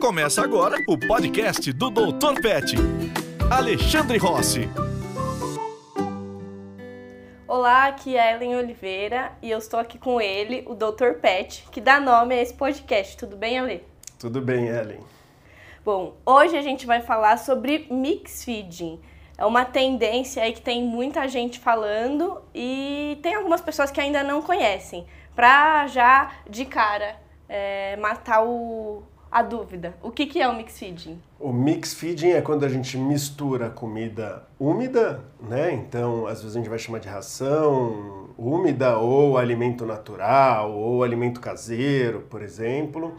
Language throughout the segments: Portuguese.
Começa agora o podcast do Dr. Pet. Alexandre Rossi. Olá, aqui é Ellen Oliveira e eu estou aqui com ele, o Dr. Pet, que dá nome a esse podcast. Tudo bem, Ale? Tudo bem, Ellen. Bom, hoje a gente vai falar sobre mix feeding. É uma tendência aí que tem muita gente falando e tem algumas pessoas que ainda não conhecem. Pra já de cara é, matar o, a dúvida. O que, que é o mix feeding? O mix feeding é quando a gente mistura comida úmida, né? Então, às vezes a gente vai chamar de ração úmida ou alimento natural ou alimento caseiro, por exemplo,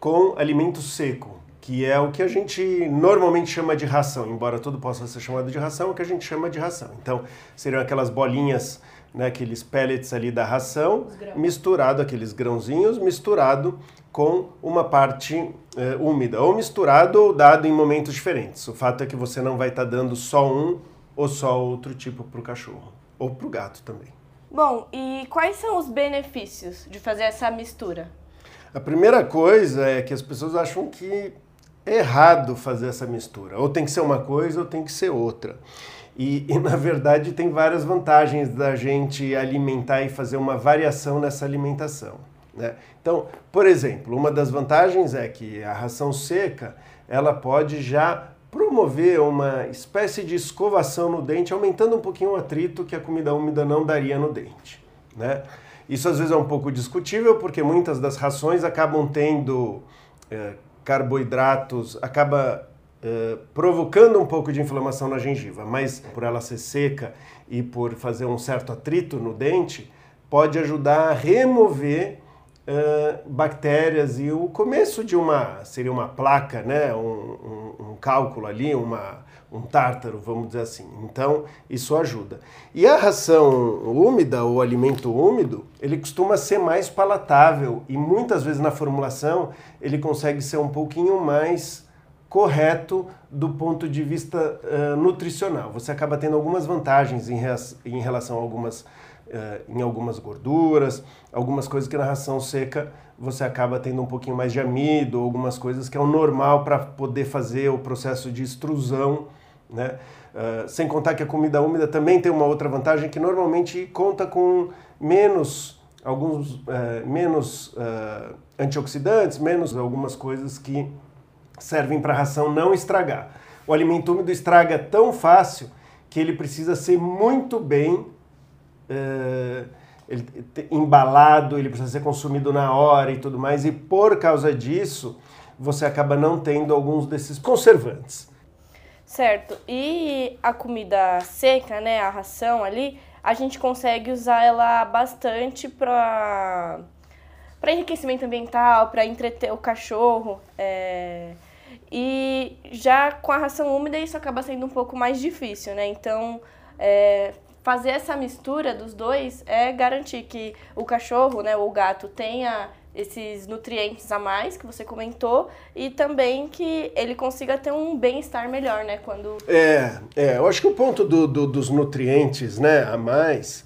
com alimento seco, que é o que a gente normalmente chama de ração, embora tudo possa ser chamado de ração, é o que a gente chama de ração. Então, seriam aquelas bolinhas né, aqueles pellets ali da ração, misturado, aqueles grãozinhos, misturado com uma parte é, úmida, ou misturado ou dado em momentos diferentes. O fato é que você não vai estar tá dando só um ou só outro tipo para o cachorro, ou para o gato também. Bom, e quais são os benefícios de fazer essa mistura? A primeira coisa é que as pessoas acham que é errado fazer essa mistura. Ou tem que ser uma coisa ou tem que ser outra. E, e, na verdade tem várias vantagens da gente alimentar e fazer uma variação nessa alimentação. Né? Então, por exemplo, uma das vantagens é que a ração seca ela pode já promover uma espécie de escovação no dente, aumentando um pouquinho o atrito que a comida úmida não daria no dente. Né? Isso às vezes é um pouco discutível, porque muitas das rações acabam tendo é, carboidratos, acaba eh, provocando um pouco de inflamação na gengiva, mas por ela ser seca e por fazer um certo atrito no dente, pode ajudar a remover uh, bactérias e o começo de uma, seria uma placa, né? um, um, um cálculo ali, uma, um tártaro, vamos dizer assim. Então, isso ajuda. E a ração úmida, ou alimento úmido, ele costuma ser mais palatável e muitas vezes na formulação ele consegue ser um pouquinho mais correto do ponto de vista uh, nutricional. Você acaba tendo algumas vantagens em, em relação a algumas, uh, em algumas gorduras, algumas coisas que na ração seca você acaba tendo um pouquinho mais de amido, algumas coisas que é o normal para poder fazer o processo de extrusão, né? Uh, sem contar que a comida úmida também tem uma outra vantagem que normalmente conta com menos alguns menos antioxidantes, menos algumas coisas que servem para a ração não estragar. O alimento úmido estraga tão fácil que ele precisa ser muito bem uh, ele, embalado, ele precisa ser consumido na hora e tudo mais, e por causa disso você acaba não tendo alguns desses conservantes. Certo. E a comida seca, né, a ração ali, a gente consegue usar ela bastante para para enriquecimento ambiental, para entreter o cachorro. É... E já com a ração úmida isso acaba sendo um pouco mais difícil, né? Então, é... fazer essa mistura dos dois é garantir que o cachorro, né, ou o gato tenha esses nutrientes a mais que você comentou e também que ele consiga ter um bem-estar melhor, né? Quando é, é, eu acho que o ponto do, do dos nutrientes, né, a mais,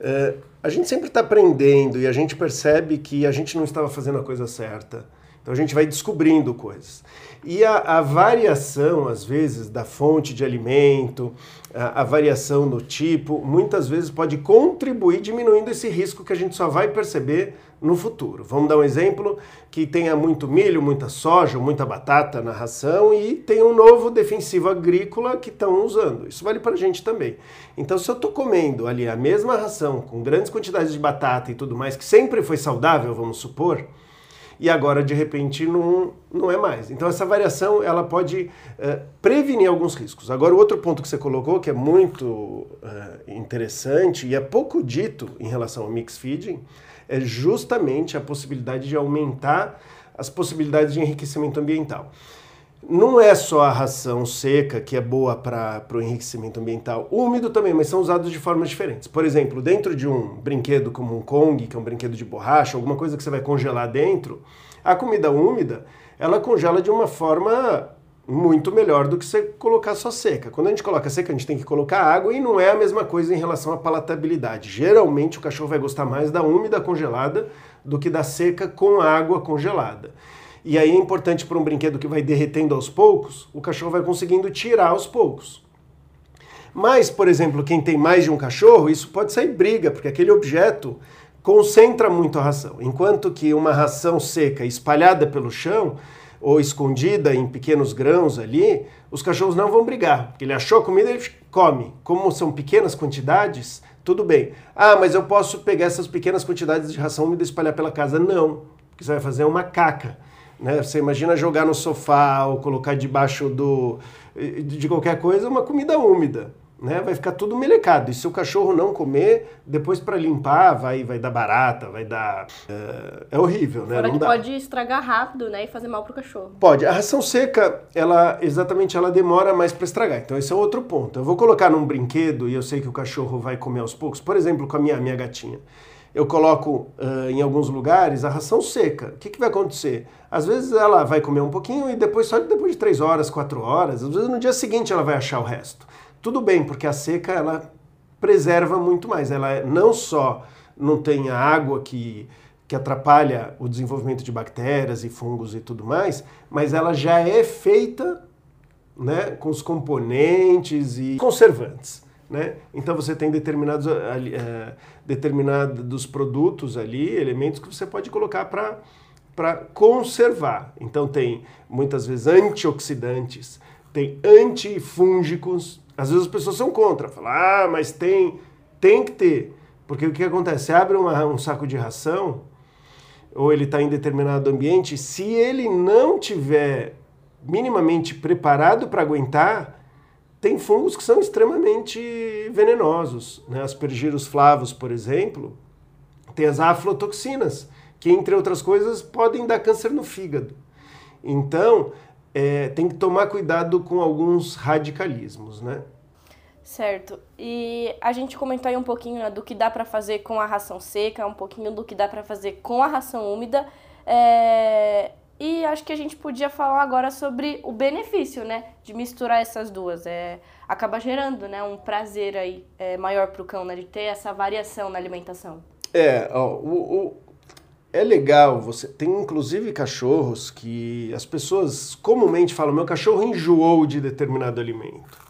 é, a gente sempre está aprendendo e a gente percebe que a gente não estava fazendo a coisa certa. Então a gente vai descobrindo coisas. E a, a variação, às vezes, da fonte de alimento, a, a, variação no tipo, muitas vezes pode contribuir diminuindo esse risco que a gente só vai perceber no futuro. Vamos dar um exemplo que tenha muito milho, muita soja, muita batata na ração e tem um novo defensivo agrícola que estão usando. Isso vale para a gente também. Então, se eu estou comendo ali a mesma ração com grandes quantidades de batata e tudo mais, que sempre foi saudável, vamos supor, e agora de repente não, não é mais. Então essa variação ela pode uh, prevenir alguns riscos. Agora o outro ponto que você colocou que é muito uh, interessante e é pouco dito em relação ao mix feeding é justamente a possibilidade de aumentar as possibilidades de enriquecimento ambiental não é só a ração seca que é boa para o enriquecimento ambiental, úmido também, mas são usados de formas diferentes. Por exemplo, dentro de um brinquedo como um Kong, que é um brinquedo de borracha, alguma coisa que você vai congelar dentro, a comida úmida, ela congela de uma forma muito melhor do que você colocar só seca. Quando a gente coloca seca, a gente tem que colocar água e não é a mesma coisa em relação à palatabilidade. Geralmente o cachorro vai gostar mais da úmida congelada do que da seca com água congelada. E aí é importante para um brinquedo que vai derretendo aos poucos, o cachorro vai conseguindo tirar aos poucos. Mas, por exemplo, quem tem mais de um cachorro, isso pode sair briga, porque aquele objeto concentra muito a ração. Enquanto que uma ração seca espalhada pelo chão ou escondida em pequenos grãos ali, os cachorros não vão brigar, ele achou a comida e come. Como são pequenas quantidades, tudo bem. Ah, mas eu posso pegar essas pequenas quantidades de ração úmida e espalhar pela casa? Não, porque você vai fazer uma caca. Né? Você imagina jogar no sofá ou colocar debaixo do, de qualquer coisa uma comida úmida né? Vai ficar tudo melecado. E se o cachorro não comer, depois para limpar vai, vai dar barata, vai dar. É, é horrível, né? Fora não pode estragar rápido, né? E fazer mal pro cachorro. Pode. A ração seca, ela exatamente ela demora mais para estragar. Então esse é outro ponto. Eu vou colocar num brinquedo e eu sei que o cachorro vai comer aos poucos. Por exemplo, com a minha, minha gatinha. Eu coloco uh, em alguns lugares a ração seca. O que, que vai acontecer? Às vezes ela vai comer um pouquinho e depois, só depois de três horas, quatro horas, às vezes no dia seguinte ela vai achar o resto. Tudo bem, porque a seca ela preserva muito mais. Ela não só não tem a água que, que atrapalha o desenvolvimento de bactérias e fungos e tudo mais, mas ela já é feita né, com os componentes e conservantes. Né? Então você tem determinados, uh, determinados produtos ali, elementos que você pode colocar para conservar. Então tem muitas vezes antioxidantes, tem antifúngicos, às vezes as pessoas são contra, falam, ah, mas tem, tem que ter. Porque o que acontece? Você abre uma, um saco de ração, ou ele está em determinado ambiente, se ele não tiver minimamente preparado para aguentar, tem fungos que são extremamente venenosos. Né? Aspergillus flavos, por exemplo, tem as aflotoxinas, que entre outras coisas podem dar câncer no fígado. Então, é, tem que tomar cuidado com alguns radicalismos, né? Certo. E a gente comentou aí um pouquinho né, do que dá para fazer com a ração seca, um pouquinho do que dá para fazer com a ração úmida. É... E acho que a gente podia falar agora sobre o benefício, né, de misturar essas duas. É, acaba gerando, né, um prazer aí é, maior para o cão, né, de ter essa variação na alimentação. É, ó, o, o, é legal, você tem inclusive cachorros que as pessoas comumente falam: meu cachorro enjoou de determinado alimento.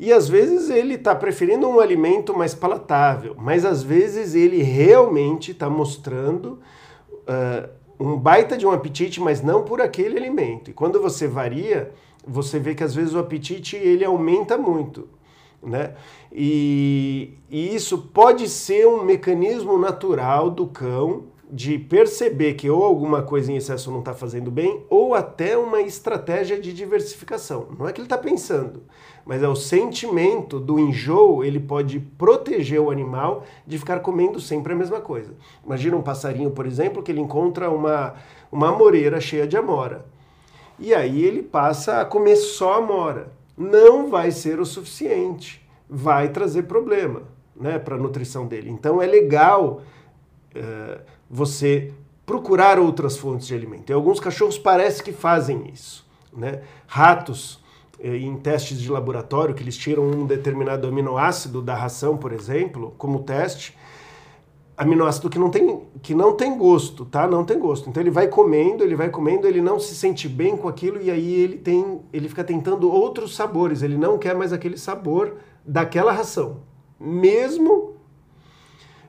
E às vezes ele está preferindo um alimento mais palatável, mas às vezes ele realmente está mostrando uh, um baita de um apetite, mas não por aquele alimento. E quando você varia, você vê que às vezes o apetite ele aumenta muito. Né? E, e isso pode ser um mecanismo natural do cão de perceber que ou alguma coisa em excesso não está fazendo bem, ou até uma estratégia de diversificação. Não é que ele está pensando, mas é o sentimento do enjoo, ele pode proteger o animal de ficar comendo sempre a mesma coisa. Imagina um passarinho, por exemplo, que ele encontra uma, uma amoreira cheia de amora. E aí ele passa a comer só amora. Não vai ser o suficiente, vai trazer problema né, para a nutrição dele. Então é legal. Uh, você procurar outras fontes de alimento. E alguns cachorros parece que fazem isso. Né? Ratos, eh, em testes de laboratório, que eles tiram um determinado aminoácido da ração, por exemplo, como teste, aminoácido que não tem, que não tem gosto, tá? Não tem gosto. Então ele vai comendo, ele vai comendo, ele não se sente bem com aquilo e aí ele tem, ele fica tentando outros sabores, ele não quer mais aquele sabor daquela ração. Mesmo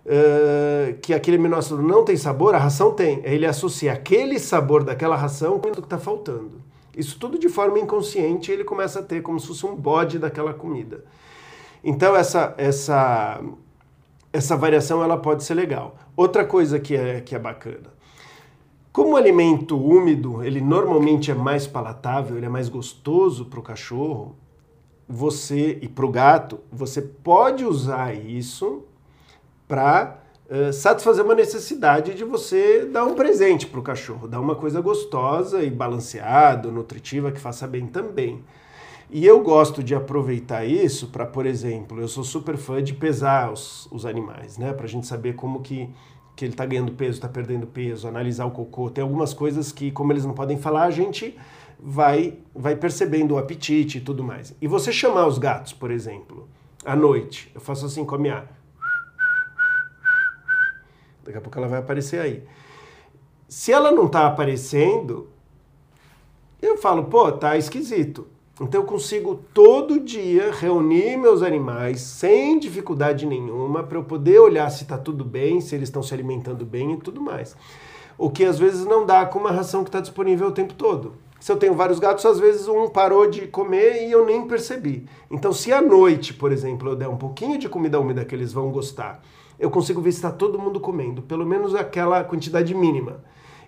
uh, que aquele aminoácido não tem sabor, a ração tem. Ele associa aquele sabor daquela ração com o que está faltando. Isso tudo de forma inconsciente ele começa a ter como se fosse um bode daquela comida. Então essa essa essa variação ela pode ser legal. Outra coisa que é que é bacana. Como o alimento úmido, ele normalmente é mais palatável, ele é mais gostoso para o cachorro, você e para o gato, você pode usar isso para uh, satisfazer uma necessidade de você dar um presente para o cachorro, dar uma coisa gostosa e balanceada, nutritiva, que faça bem também. E eu gosto de aproveitar isso para, por exemplo, eu sou super fã de pesar os, os animais, né? Para a gente saber como que, que ele está ganhando peso, está perdendo peso, analisar o cocô. Tem algumas coisas que, como eles não podem falar, a gente vai, vai percebendo o apetite e tudo mais. E você chamar os gatos, por exemplo, à noite, eu faço assim com a minha Daqui a pouco ela vai aparecer aí. Se ela não está aparecendo, falo, pô, tá esquisito. Então eu consigo todo dia reunir meus animais sem dificuldade nenhuma para eu poder olhar se está tudo bem, se eles estão se alimentando bem e tudo mais. O que às vezes não dá com uma ração que está disponível o tempo todo. Se eu tenho vários gatos, às vezes um parou de comer e eu nem percebi. Então, se à noite, por exemplo, eu der um pouquinho de comida úmida que eles vão gostar, eu consigo ver se está todo mundo comendo, pelo menos aquela quantidade mínima.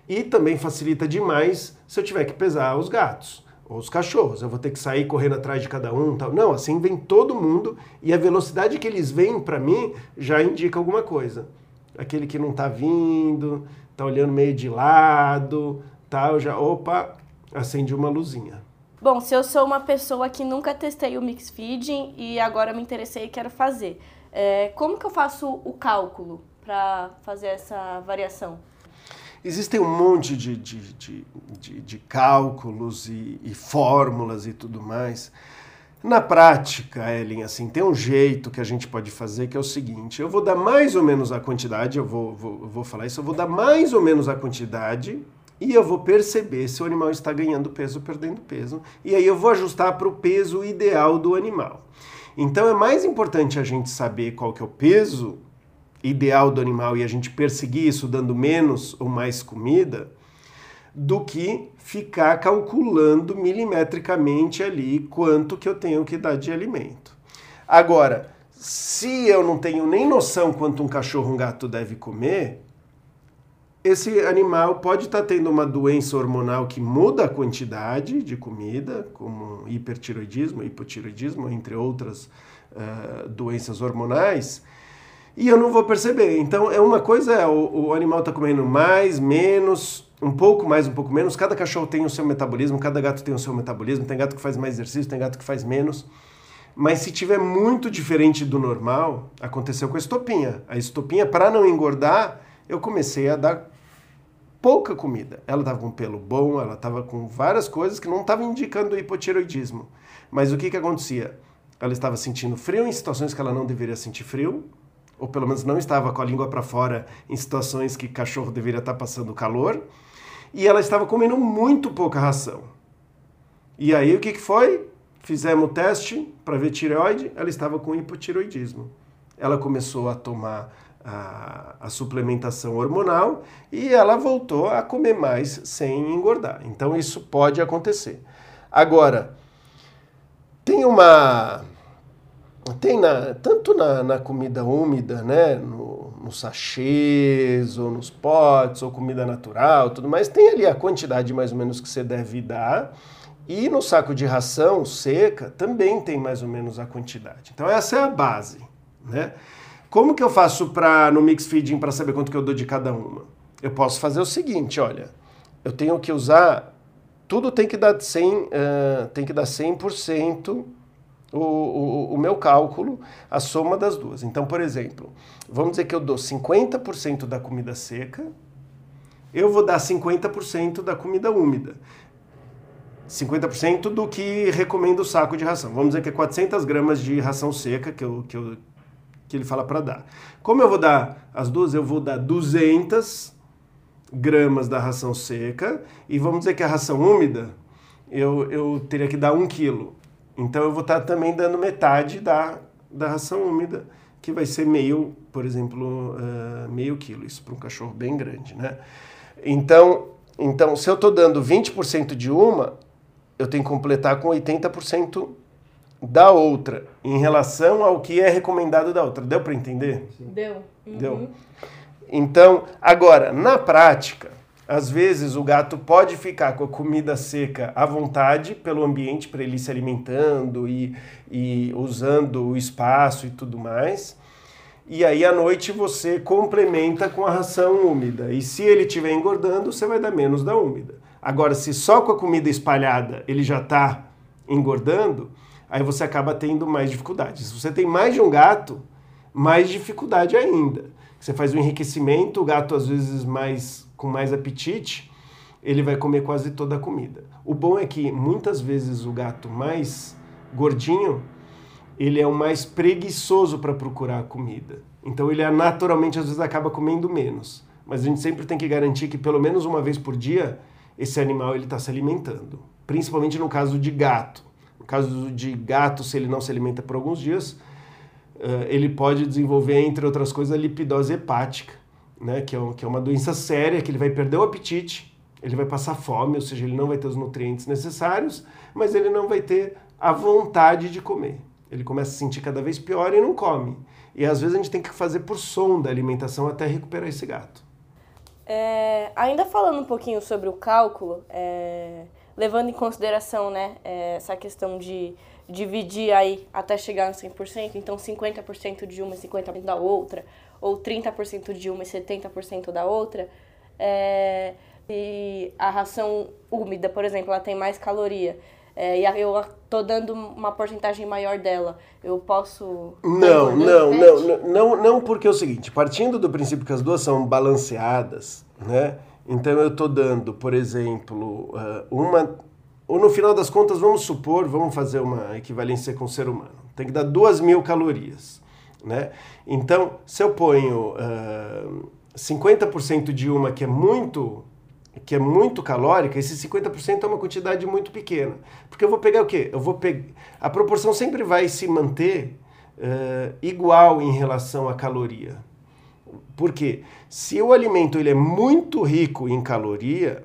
E também facilita demais se eu tiver que pesar os gatos ou os cachorros. Eu vou ter que sair correndo atrás de cada um, tal. Não, assim vem todo mundo e a velocidade que eles vêm para mim já indica alguma coisa. Aquele que não está vindo, está olhando meio de lado, tal, já, opa, acende uma luzinha. Bom, se eu sou uma pessoa que nunca testei o mix feeding e agora me interessei e quero fazer, é, como que eu faço o cálculo para fazer essa variação? Existem um monte de, de, de, de, de cálculos e, e, fórmulas e tudo mais. Na prática, Ellen, assim, tem um jeito que a gente pode fazer que é o seguinte: eu vou dar mais ou menos a quantidade, eu vou, vou, vou falar isso, eu vou dar mais ou menos a quantidade e eu vou perceber se o animal está ganhando peso ou perdendo peso. E aí eu vou ajustar para o peso ideal do animal. Então é mais importante a gente saber qual que é o peso ideal do animal e a gente perseguir isso dando menos ou mais comida, do que ficar calculando milimetricamente ali quanto que eu tenho que dar de alimento. Agora, se eu não tenho nem noção quanto um cachorro um gato deve comer, esse animal pode estar tá tendo uma doença hormonal que muda a quantidade de comida, como hipertiroidismo, hipotiroidismo, entre outras uh, doenças hormonais, e eu não vou perceber. Então, é uma coisa é o, o animal está comendo mais, menos, um pouco mais, um pouco menos. Cada cachorro tem o seu metabolismo, cada gato tem o seu metabolismo. Tem gato que faz mais exercício, tem gato que faz menos. Mas se tiver muito diferente do normal, aconteceu com a estopinha. A estopinha, para não engordar, eu comecei a dar pouca comida. Ela estava com pelo bom, ela estava com várias coisas que não estavam indicando hipotiroidismo. Mas o que, que acontecia? Ela estava sentindo frio em situações que ela não deveria sentir frio, ou pelo menos não estava com a língua para fora em situações que cachorro deveria estar passando calor, e ela estava comendo muito pouca ração. E aí o que, que foi? Fizemos o teste para ver tireoide, ela estava com hipotiroidismo. Ela começou a tomar a, a, suplementação hormonal e ela voltou a comer mais sem engordar. Então isso pode acontecer. Agora, tem uma tem na, tanto na, na comida úmida, né, no, nos sachês, ou nos potes, ou comida natural, tudo mais, tem ali a quantidade mais ou menos que você deve dar. E no saco de ração seca também tem mais ou menos a quantidade. Então essa é a base, né? Como que eu faço para no mix feeding para saber quanto que eu dou de cada uma? Eu posso fazer o seguinte, olha, eu tenho que usar tudo tem que dar 100, uh, tem que dar 100% o, o, o, meu cálculo, a soma das duas. Então, por exemplo, vamos dizer que eu dou 50% da comida seca, eu vou dar 50% da comida úmida. 50% do que recomenda o saco de ração. Vamos dizer que é 400 gramas de ração seca que, eu, que, eu, que ele fala para dar. Como eu vou dar as duas? Eu vou dar 200 gramas da ração seca e vamos dizer que a ração úmida eu, eu teria que dar 1 quilo. Então eu vou estar também dando metade da, da ração úmida, que vai ser meio, por exemplo, uh, meio quilo, isso para um cachorro bem grande, né? Então, então se eu estou dando 20% de uma, eu tenho que completar com 80% da outra, em relação ao que é recomendado da outra. Deu para entender? Deu. Uhum. Deu. Então, agora, na prática, às vezes o gato pode ficar com a comida seca à vontade pelo ambiente para ele ir se alimentando e, e usando o espaço e tudo mais. E aí à noite você complementa com a ração úmida. E se ele estiver engordando, você vai dar menos da úmida. Agora, se só com a comida espalhada ele já está engordando, aí você acaba tendo mais dificuldade. Se você tem mais de um gato, mais dificuldade ainda. Você faz o enriquecimento, o gato às vezes mais com mais apetite, ele vai comer quase toda a comida. O bom é que muitas vezes o gato mais gordinho, ele é o mais preguiçoso para procurar a comida. Então ele é, naturalmente às vezes acaba comendo menos. Mas a gente sempre tem que garantir que pelo menos uma vez por dia esse animal ele está se alimentando. principalmente no caso de gato. No caso de gato, se ele não se alimenta por alguns dias, uh, ele pode desenvolver, entre outras coisas, a lipidose hepática, né? que, é um, que é uma doença séria, que ele vai perder o apetite, ele vai passar fome, ou seja, ele não vai ter os nutrientes necessários, mas ele não vai ter a vontade de comer. Ele começa a se sentir cada vez pior e não come. E às vezes a gente tem que fazer por sonda a alimentação até recuperar esse gato. É, ainda falando um pouquinho sobre o cálculo, é, levando em consideração né, é, essa questão de dividir aí até chegar no 100%, então 50% de uma e 50% da outra, ou 30% de uma e 70% da outra, é, e a ração úmida, por exemplo, ela tem mais caloria, é, e eu tô dando uma porcentagem maior dela, eu posso... Não, não, não, não, não, porque é o seguinte, partindo do princípio que as duas são balanceadas, né? Então eu estou dando, por exemplo, uh, uma. Ou no final das contas, vamos supor, vamos fazer uma equivalência com o ser humano. Tem que dar duas mil calorias. Né? Então, se eu ponho uh, 50% de uma que é muito que é muito calórica, esse 50% é uma quantidade muito pequena. Porque eu vou pegar o quê? Eu vou pegar. A proporção sempre vai se manter uh, igual em relação à caloria. Porque se o alimento ele é muito rico em caloria,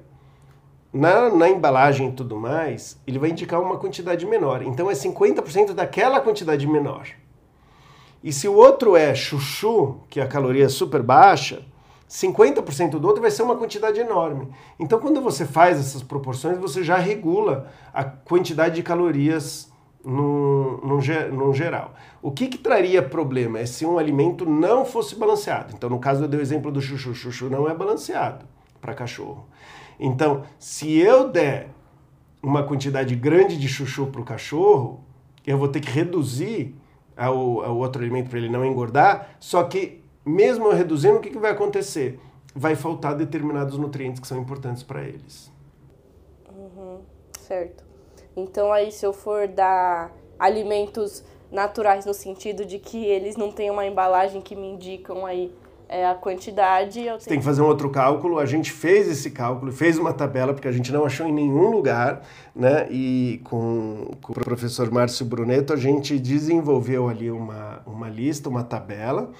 na, na embalagem e tudo mais, ele vai indicar uma quantidade menor. Então é 50% daquela quantidade menor. E se o outro é chuchu, que a caloria é super baixa, 50% do outro vai ser uma quantidade enorme. Então, quando você faz essas proporções, você já regula a quantidade de calorias no, no, no geral. O que, que traria problema é se um alimento não fosse balanceado. Então, no caso, eu dei o exemplo do chuchu. Chuchu não é balanceado para cachorro. Então, se eu der uma quantidade grande de chuchu para o cachorro, eu vou ter que reduzir ao, ao outro alimento para ele não engordar. Só que, mesmo eu reduzindo, o que, que vai acontecer? Vai faltar determinados nutrientes que são importantes para eles. Uhum, certo. Então, aí, se eu for dar alimentos naturais no sentido de que eles não têm uma embalagem que me indicam aí é, a quantidade. Eu Você tem que fazer um outro cálculo. A gente fez esse cálculo, fez uma tabela, porque a gente não achou em nenhum lugar, né? E com, com o professor Márcio Bruneto, a gente desenvolveu ali uma, uma lista, uma tabela,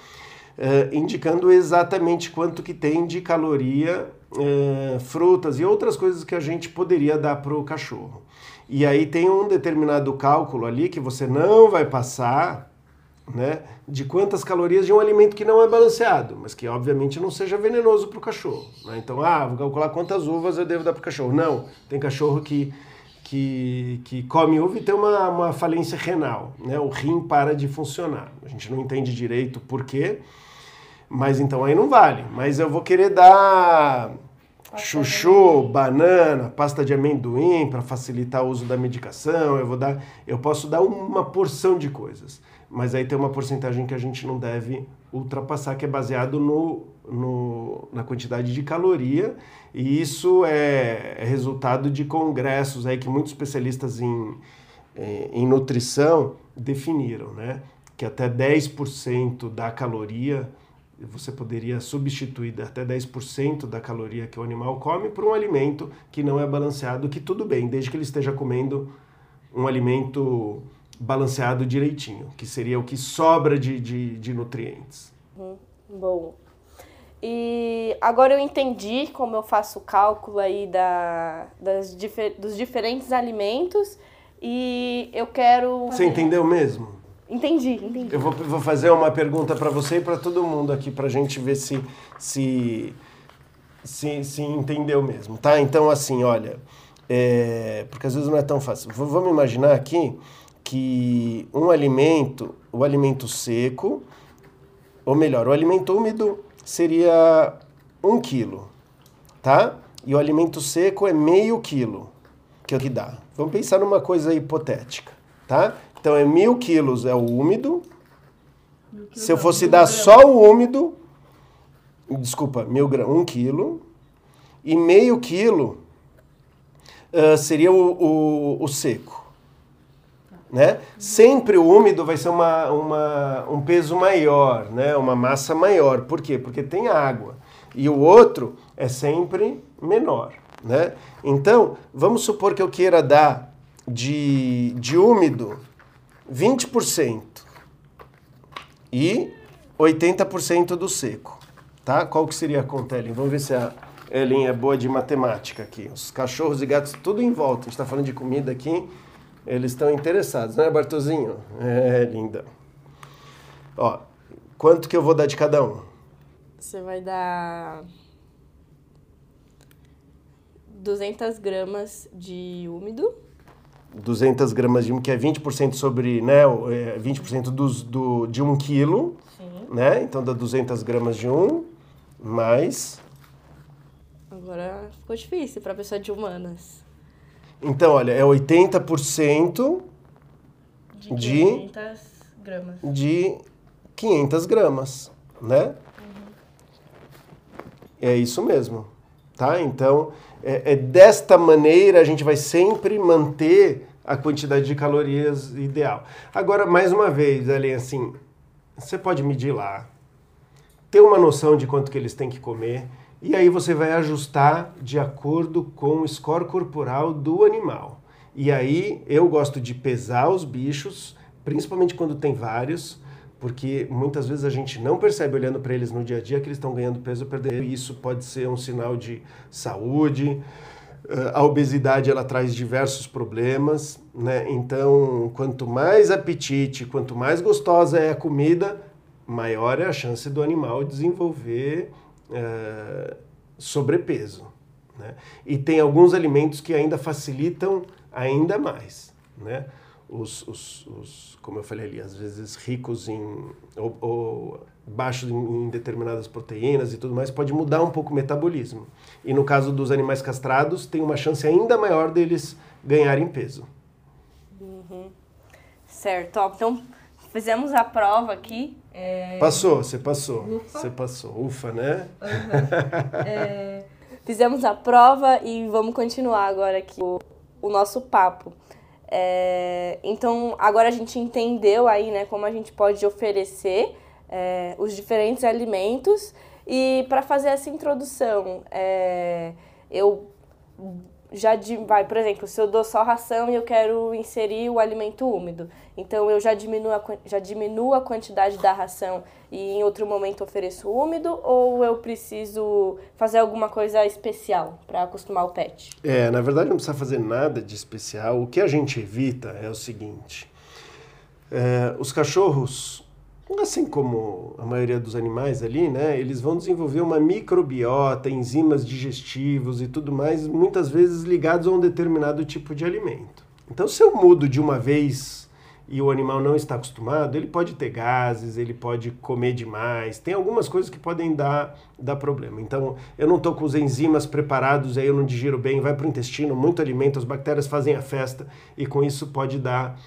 eh, indicando exatamente quanto que tem de caloria, eh, frutas e outras coisas que a gente poderia dar para o cachorro. E aí tem um determinado cálculo ali que você não vai passar, né, de quantas calorias de um alimento que não é balanceado, mas que obviamente não seja venenoso para o cachorro. Né? Então, ah, vou calcular quantas uvas eu devo dar para o cachorro. Não, tem cachorro que, que, que come uva e tem uma, uma falência renal, né? o rim para de funcionar. A gente não entende direito por quê, mas então aí não vale. Mas eu vou querer dar chuchu, banana, pasta de amendoim para facilitar o uso da medicação, eu vou dar, eu posso dar uma porção de coisas, mas aí tem uma porcentagem que a gente não deve ultrapassar que é baseado no, no na quantidade de caloria. E isso é, é resultado de congressos aí que muitos especialistas em, em, em nutrição definiram, né? Que até 10% da caloria você poderia substituir até 10% da caloria que o animal come por um alimento que não é balanceado, que tudo bem, desde que ele esteja comendo um alimento balanceado direitinho, que seria o que sobra de, de, de nutrientes. Hum, bom. E agora eu entendi como eu faço o cálculo aí da, das, dos diferentes alimentos e eu quero... Você entendeu mesmo? Entendi, entendi. Eu vou, vou fazer uma pergunta para você e para todo mundo aqui, para a gente ver se, se, se, se entendeu mesmo, tá? Então, assim, olha, é, porque às vezes não é tão fácil. V vamos imaginar aqui que um alimento, o alimento seco, ou melhor, o alimento úmido seria um quilo, tá? E o alimento seco é meio quilo, que é o que dá. Vamos pensar numa coisa hipotética, tá? Então é mil quilos é o úmido. Se eu fosse dar só o úmido, desculpa, mil gramas, um quilo. E meio quilo uh, seria o, o, o, seco. Né? Sempre o úmido vai ser uma, uma, um peso maior, né? uma massa maior. Por quê? Porque tem água. E o outro é sempre menor. Né? Então, vamos supor que eu queira dar de, de úmido 20% e 80% do seco. Tá? Qual que seria a conta, Ellen? Vamos ver se a Ellen é boa de matemática aqui. Os cachorros e gatos, tudo em volta. A gente está falando de comida aqui. Eles estão interessados, né, Bartozinho? É, linda. Ó, quanto que eu vou dar de cada um? Você vai dar 200 gramas de úmido. 200 gramas de úmido, que é 20% sobre, né, 20% dos, do, de um quilo, Sim. né? Então dá 200 gramas de um, mais... Agora ficou difícil para pessoa de humanas. Então, olha, é 80% De De- 500 gramas. de 500 gramas, né? É isso mesmo, tá? Então, é, é desta maneira a gente vai sempre manter a quantidade de calorias ideal. Agora, mais uma vez, Ellen, assim, você pode medir lá, ter uma noção de quanto que eles têm que comer, e aí você vai ajustar de acordo com o score corporal do animal. E aí eu gosto de pesar os bichos, principalmente quando tem vários, porque muitas vezes a gente não percebe olhando para eles no dia a dia que eles estão ganhando peso ou perdendo. E isso pode ser um sinal de saúde. Eh, A obesidade ela traz diversos problemas, né? Então, quanto mais apetite, quanto mais gostosa é a comida, maior é a chance do animal desenvolver eh, sobrepeso. Né? E tem alguns alimentos que ainda facilitam ainda mais. Né? Os, os, os, como eu falei ali, às vezes ricos em ou, ou baixos em, em determinadas proteínas e tudo mais, pode mudar um pouco o metabolismo. E no caso dos animais castrados, tem uma chance ainda maior deles ganharem peso. Certo, ó, então fizemos a prova aqui. é, Passou, você passou. Você passou. Ufa, né? Fizemos a prova e vamos continuar agora aqui o, o nosso papo. É, então, agora a gente entendeu aí, né, como a gente pode oferecer é, os diferentes alimentos. E para fazer essa introdução, é, eu já vai, por exemplo, se eu dou só ração e eu quero inserir o alimento úmido, então eu já diminuo a, já diminuo a quantidade da ração e em outro momento ofereço úmido ou eu preciso fazer alguma coisa especial para acostumar o pet? É, na verdade não precisa fazer nada de especial. O que a gente evita é o seguinte: é, os cachorros, assim como a maioria dos animais ali, né, eles vão desenvolver uma microbiota, enzimas digestivos e tudo mais, muitas vezes ligados a um determinado tipo de alimento. Então, se eu mudo de uma vez e o animal não está acostumado, ele pode ter gases, ele pode comer demais, tem algumas coisas que podem dar, dar problema. Então, eu não estou com os enzimas preparados, aí eu não digiro bem, vai para o intestino, muito alimento, as bactérias fazem a festa e com isso pode dar,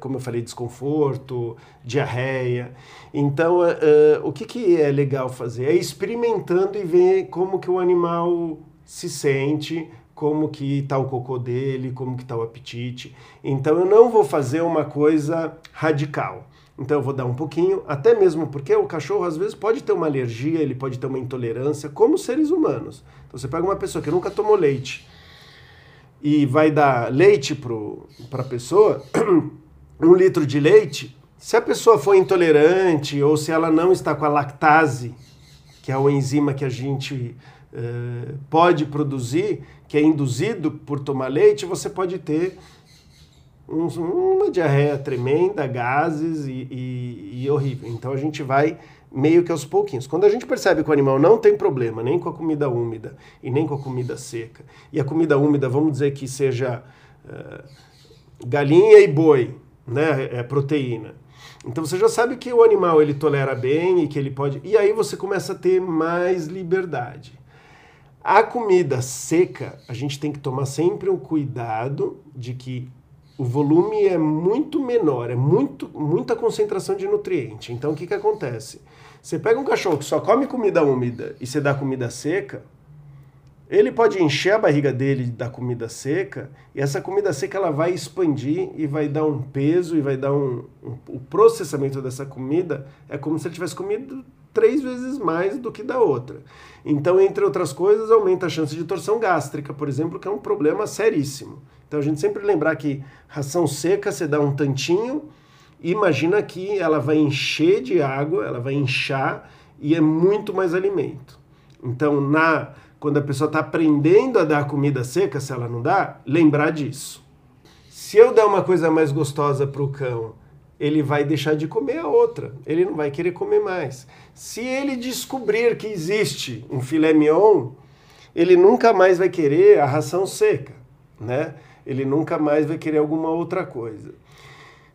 como eu falei, desconforto, diarreia. Então, eh, eh, o que, que é legal fazer? É experimentando e ver como que o animal se sente, como que está o cocô dele, como que está o apetite. Então eu não vou fazer uma coisa radical. Então eu vou dar um pouquinho, até mesmo porque o cachorro às vezes pode ter uma alergia, ele pode ter uma intolerância, como seres humanos. Então você pega uma pessoa que nunca tomou leite e vai dar leite para a pessoa, um litro de leite, se a pessoa for intolerante ou se ela não está com a lactase, que é uma enzima que a gente eh, pode produzir, que é induzido por tomar leite, você pode ter uns- uma diarreia tremenda, gases e, e- e horrível. Então a gente vai meio que aos pouquinhos. Quando a gente percebe que o animal não tem problema nem com a comida úmida e nem com a comida seca, e a comida úmida, vamos dizer que seja eh, galinha e boi, né, é proteína. Então você já sabe que o animal ele tolera bem e que ele pode. E aí você começa a ter mais liberdade. A comida seca, a gente tem que tomar sempre um cuidado de que o volume é muito menor, é muito, muita concentração de nutriente. Então o que, que acontece? Você pega um cachorro que só come comida úmida e você dá comida seca, ele pode encher a barriga dele da comida seca e essa comida seca ela vai expandir e vai dar um peso e vai dar um, um- o processamento dessa comida é como se ele tivesse comido três vezes mais do que da outra. Então, entre outras coisas, aumenta a chance de torção gástrica, por exemplo, que é um problema seríssimo. Então, a gente sempre lembrar que ração seca você dá um tantinho, imagina que ela vai encher de água, ela vai inchar e é muito mais alimento. Então, na quando a pessoa está aprendendo a dar comida seca, se ela não dá, lembrar disso. Se eu der uma coisa mais gostosa para o cão, ele vai deixar de comer a outra, ele não vai querer comer mais. Se ele descobrir que existe um filé mignon, ele nunca mais vai querer a ração seca, né? Ele nunca mais vai querer alguma outra coisa.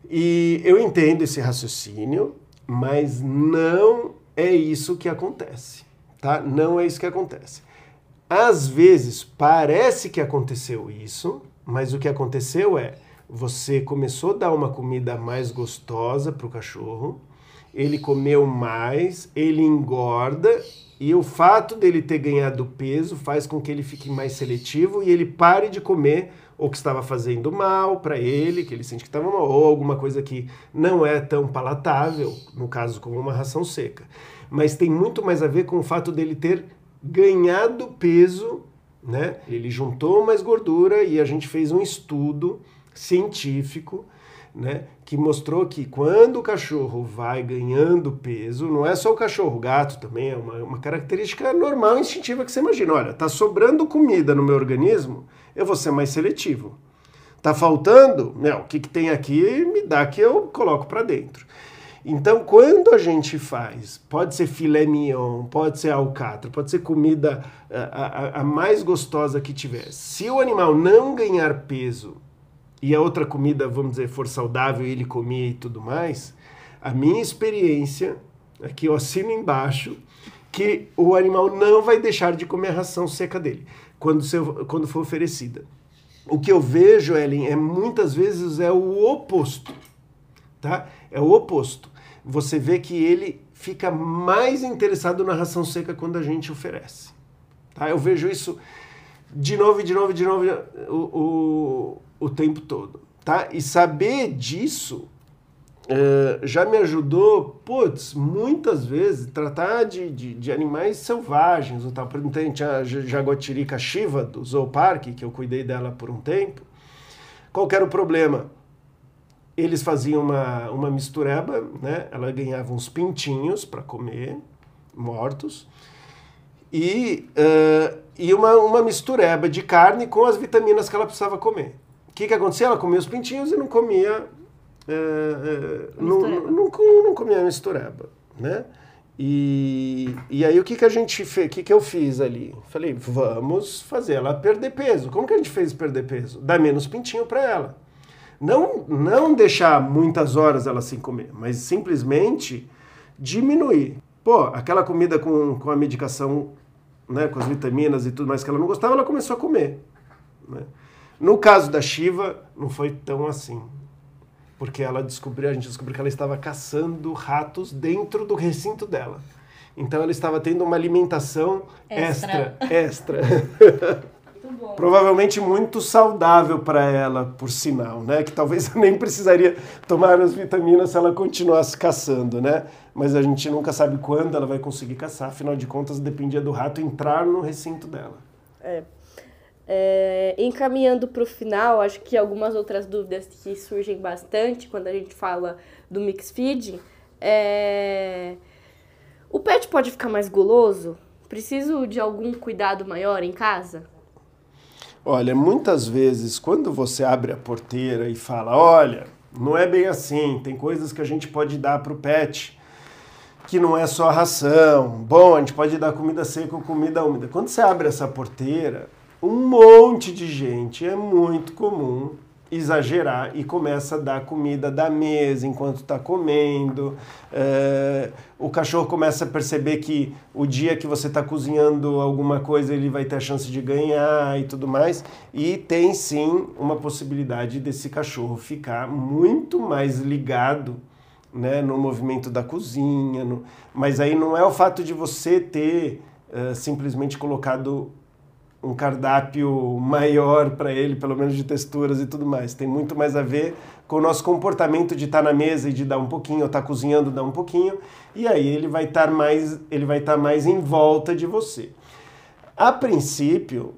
E eu entendo esse raciocínio, mas não é isso que acontece, tá? Não é isso que acontece. Às vezes parece que aconteceu isso, mas o que aconteceu é você começou a dar uma comida mais gostosa para o cachorro, ele comeu mais, ele engorda e o fato dele ter ganhado peso faz com que ele fique mais seletivo e ele pare de comer o que estava fazendo mal para ele, que ele sente que estava mal, ou alguma coisa que não é tão palatável, no caso como uma ração seca. Mas tem muito mais a ver com o fato dele ter ganhado peso, né? Ele juntou mais gordura e a gente fez um estudo científico, né, que mostrou que quando o cachorro vai ganhando peso, não é só o cachorro, o gato também é uma, uma característica normal, instintiva que você imagina. Olha, tá sobrando comida no meu organismo, eu vou ser mais seletivo. Tá faltando? Não, o que, que tem aqui me dá que eu coloco para dentro. Então, quando a gente faz, pode ser filé mignon, pode ser alcatra, pode ser comida a, a, a mais gostosa que tiver. Se o animal não ganhar peso e a outra comida, vamos dizer, for saudável e ele comia e tudo mais, a minha experiência, aqui eu assino embaixo, que o animal não vai deixar de comer a ração seca dele quando, quando for oferecida. O que eu vejo, Ellen, é muitas vezes é o oposto, tá? É o oposto você vê que ele fica mais interessado na ração seca quando a gente oferece. Tá? Eu vejo isso de novo, de novo, de novo o, o, o tempo todo. Tá? E saber disso uh, já me ajudou, putz, muitas vezes, tratar de, de, de animais selvagens. Ou tal. Por exemplo, tinha a jaguatirica Shiva do Zoo Park, que eu cuidei dela por um tempo. Qual era o problema? eles faziam uma, uma mistureba, né? Ela ganhava uns pintinhos para comer, mortos, e, uh, e uma, uma mistureba de carne com as vitaminas que ela precisava comer. O que, que acontecia? Ela comia os pintinhos e não comia. Uh, uh, não, não, não, comia mistureba, né? E, e aí o que, que a gente fez? O que, que eu fiz ali? Falei, vamos fazer ela perder peso. Como que a gente fez perder peso? Dá menos pintinho para ela. Não, não deixar muitas horas ela sem comer, mas simplesmente diminuir. Pô, aquela comida com, com a medicação, né, com as vitaminas e tudo mais que ela não gostava, ela começou a comer. Né? No caso da Shiva, não foi tão assim. Porque ela descobriu, a gente descobriu que ela estava caçando ratos dentro do recinto dela. Então ela estava tendo uma alimentação extra, extra. extra. Provavelmente muito saudável para ela, por sinal, né? Que talvez nem precisaria tomar as vitaminas se ela continuasse caçando, né? Mas a gente nunca sabe quando ela vai conseguir caçar, afinal de contas dependia do rato entrar no recinto dela. É. É, encaminhando para o final, acho que algumas outras dúvidas que surgem bastante quando a gente fala do mix feed é... O pet pode ficar mais guloso? Preciso de algum cuidado maior em casa? Olha, muitas vezes quando você abre a porteira e fala, olha, não é bem assim, tem coisas que a gente pode dar para o pet que não é só ração. Bom, a gente pode dar comida seca ou comida úmida. Quando você abre essa porteira, um monte de gente, é muito comum exagerar e começa a dar comida da mesa enquanto está comendo. É, o cachorro começa a perceber que o dia que você está cozinhando alguma coisa ele vai ter a chance de ganhar e tudo mais. E tem sim uma possibilidade desse cachorro ficar muito mais ligado né, no movimento da cozinha. No... Mas aí não é o fato de você ter uh, simplesmente colocado um cardápio maior para ele, pelo menos de texturas e tudo mais. Tem muito mais a ver com o nosso comportamento de estar tá na mesa e de dar um pouquinho, ou estar tá cozinhando, dar um pouquinho, e aí ele vai estar mais, ele vai estar mais em volta de você. A princípio,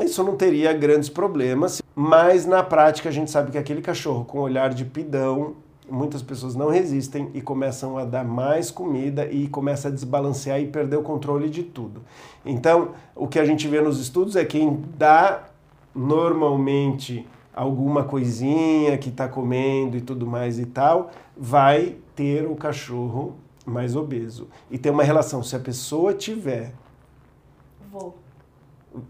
isso não teria grandes problemas, mas na prática a gente sabe que aquele cachorro com olhar de pidão, muitas pessoas não resistem e começam a dar mais comida e começa a desbalancear e perder o controle de tudo. Então, o que a gente vê nos estudos é quem dá normalmente alguma coisinha que está comendo e tudo mais e tal, vai ter o cachorro mais obeso. E tem uma relação, se a pessoa tiver. Vou.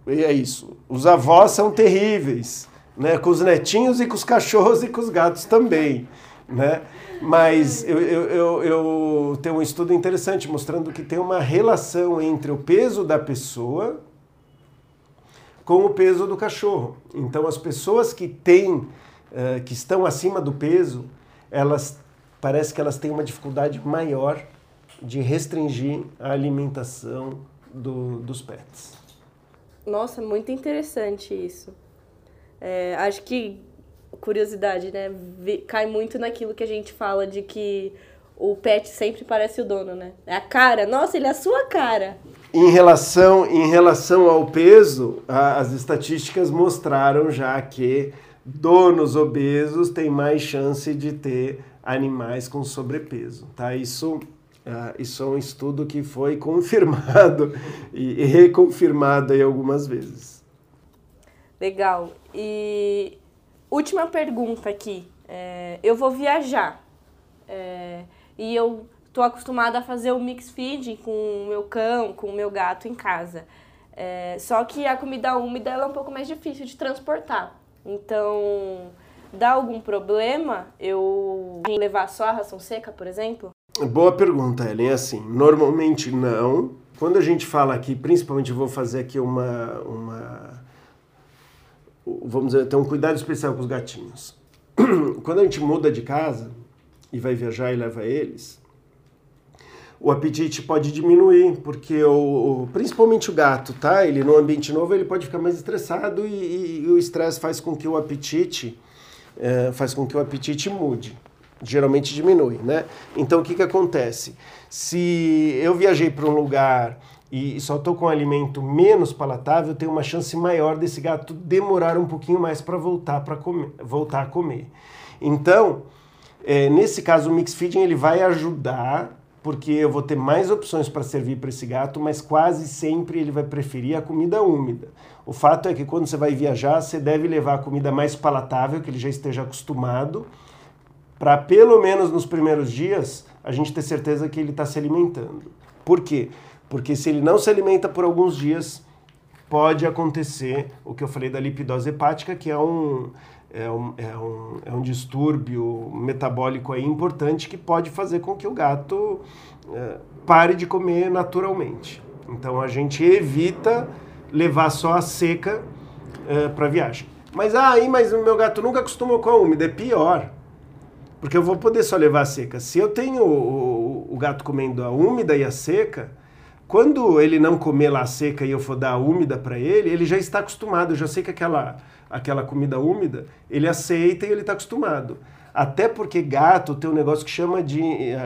E é isso. Os avós são terríveis, né? Com os netinhos e com os cachorros e com os gatos também, né? Mas eu, eu, eu, eu tenho um estudo interessante mostrando que tem uma relação entre o peso da pessoa com o peso do cachorro. Então, as pessoas que têm, uh, que estão acima do peso, elas parece que elas têm uma dificuldade maior de restringir a alimentação do, dos pets. Nossa, muito interessante isso. É, acho que curiosidade, né? Cai muito naquilo que a gente fala de que o pet sempre parece o dono, né? É a cara. Nossa, ele é a sua cara. Em relação, em relação ao peso, as estatísticas mostraram já que donos obesos têm mais chance de ter animais com sobrepeso, tá? Isso, uh, isso é um estudo que foi confirmado e, e reconfirmado aí algumas vezes. Legal. E última pergunta aqui. É, eu vou viajar é, e eu tô acostumada a fazer o mix feed com o meu cão, com o meu gato em casa. É, só que a comida úmida é um pouco mais difícil de transportar. Então, dá algum problema eu levar só a ração seca, por exemplo? Boa pergunta, Ellen. Assim, normalmente não. Quando a gente fala aqui, principalmente vou fazer aqui uma, uma vamos dizer, ter um cuidado especial com os gatinhos. Quando a gente muda de casa e vai viajar e leva eles, o apetite pode diminuir, porque o, principalmente o gato, tá? Ele no ambiente novo ele pode ficar mais estressado e, e, e o estresse faz com que o apetite é, faz com que o apetite mude. Geralmente diminui, né? Então o que que acontece? Se eu viajei para um lugar e só estou com um alimento menos palatável, tem uma chance maior desse gato demorar um pouquinho mais para voltar para voltar a comer. Então, é, nesse caso, o mix feeding ele vai ajudar porque eu vou ter mais opções para servir para esse gato, mas quase sempre ele vai preferir a comida úmida. O fato é que quando você vai viajar, você deve levar a comida mais palatável, que ele já esteja acostumado, para pelo menos nos primeiros dias a gente ter certeza que ele está se alimentando. Por quê? Porque se ele não se alimenta por alguns dias, pode acontecer o que eu falei da lipidose hepática, que é um, é um, é um, é um distúrbio metabólico aí importante que pode fazer com que o gato é, pare de comer naturalmente. Então a gente evita levar só a seca é, para viagem. Mas aí, ah, mas o meu gato nunca acostumou com a úmida, é pior. Porque eu vou poder só levar a seca. Se eu tenho o, o, o gato comendo a úmida e a seca, quando ele não comer lá seca e eu for dar úmida para ele, ele já está acostumado. Eu já sei que aquela, aquela comida úmida, ele aceita e ele está acostumado. Até porque gato tem um negócio que, chama de,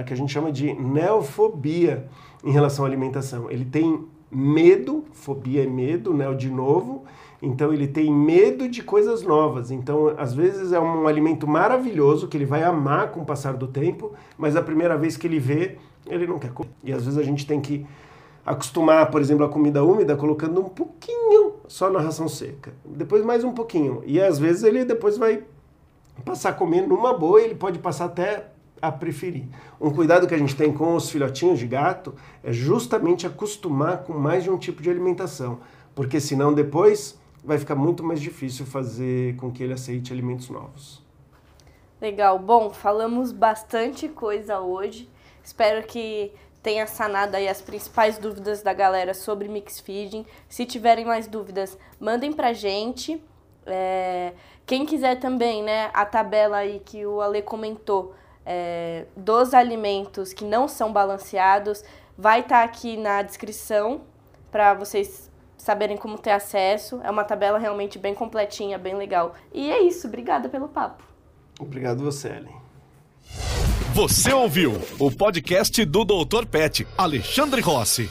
que a gente chama de neofobia em relação à alimentação. Ele tem medo, fobia é medo, neo de novo, então ele tem medo de coisas novas. Então, às vezes é um alimento maravilhoso que ele vai amar com o passar do tempo, mas a primeira vez que ele vê, ele não quer comer. E às vezes a gente tem que acostumar, por exemplo, a comida úmida colocando um pouquinho só na ração seca. Depois mais um pouquinho. E às vezes ele depois vai passar comer numa boa ele pode passar até a preferir. Um cuidado que a gente tem com os filhotinhos de gato é justamente acostumar com mais de um tipo de alimentação, porque senão depois vai ficar muito mais difícil fazer com que ele aceite alimentos novos. Legal. Bom, falamos bastante coisa hoje. Espero que tenha sanado aí as principais dúvidas da galera sobre mix feeding. Se tiverem mais dúvidas, mandem pra gente. É, quem quiser também, né, a tabela aí que o Ale comentou é, dos alimentos que não são balanceados, vai estar tá aqui na descrição para vocês saberem como ter acesso. É uma tabela realmente bem completinha, bem legal. E é isso, obrigada pelo papo. Obrigado você, Ellen. Você ouviu o podcast do Dr. Pet, Alexandre Rossi.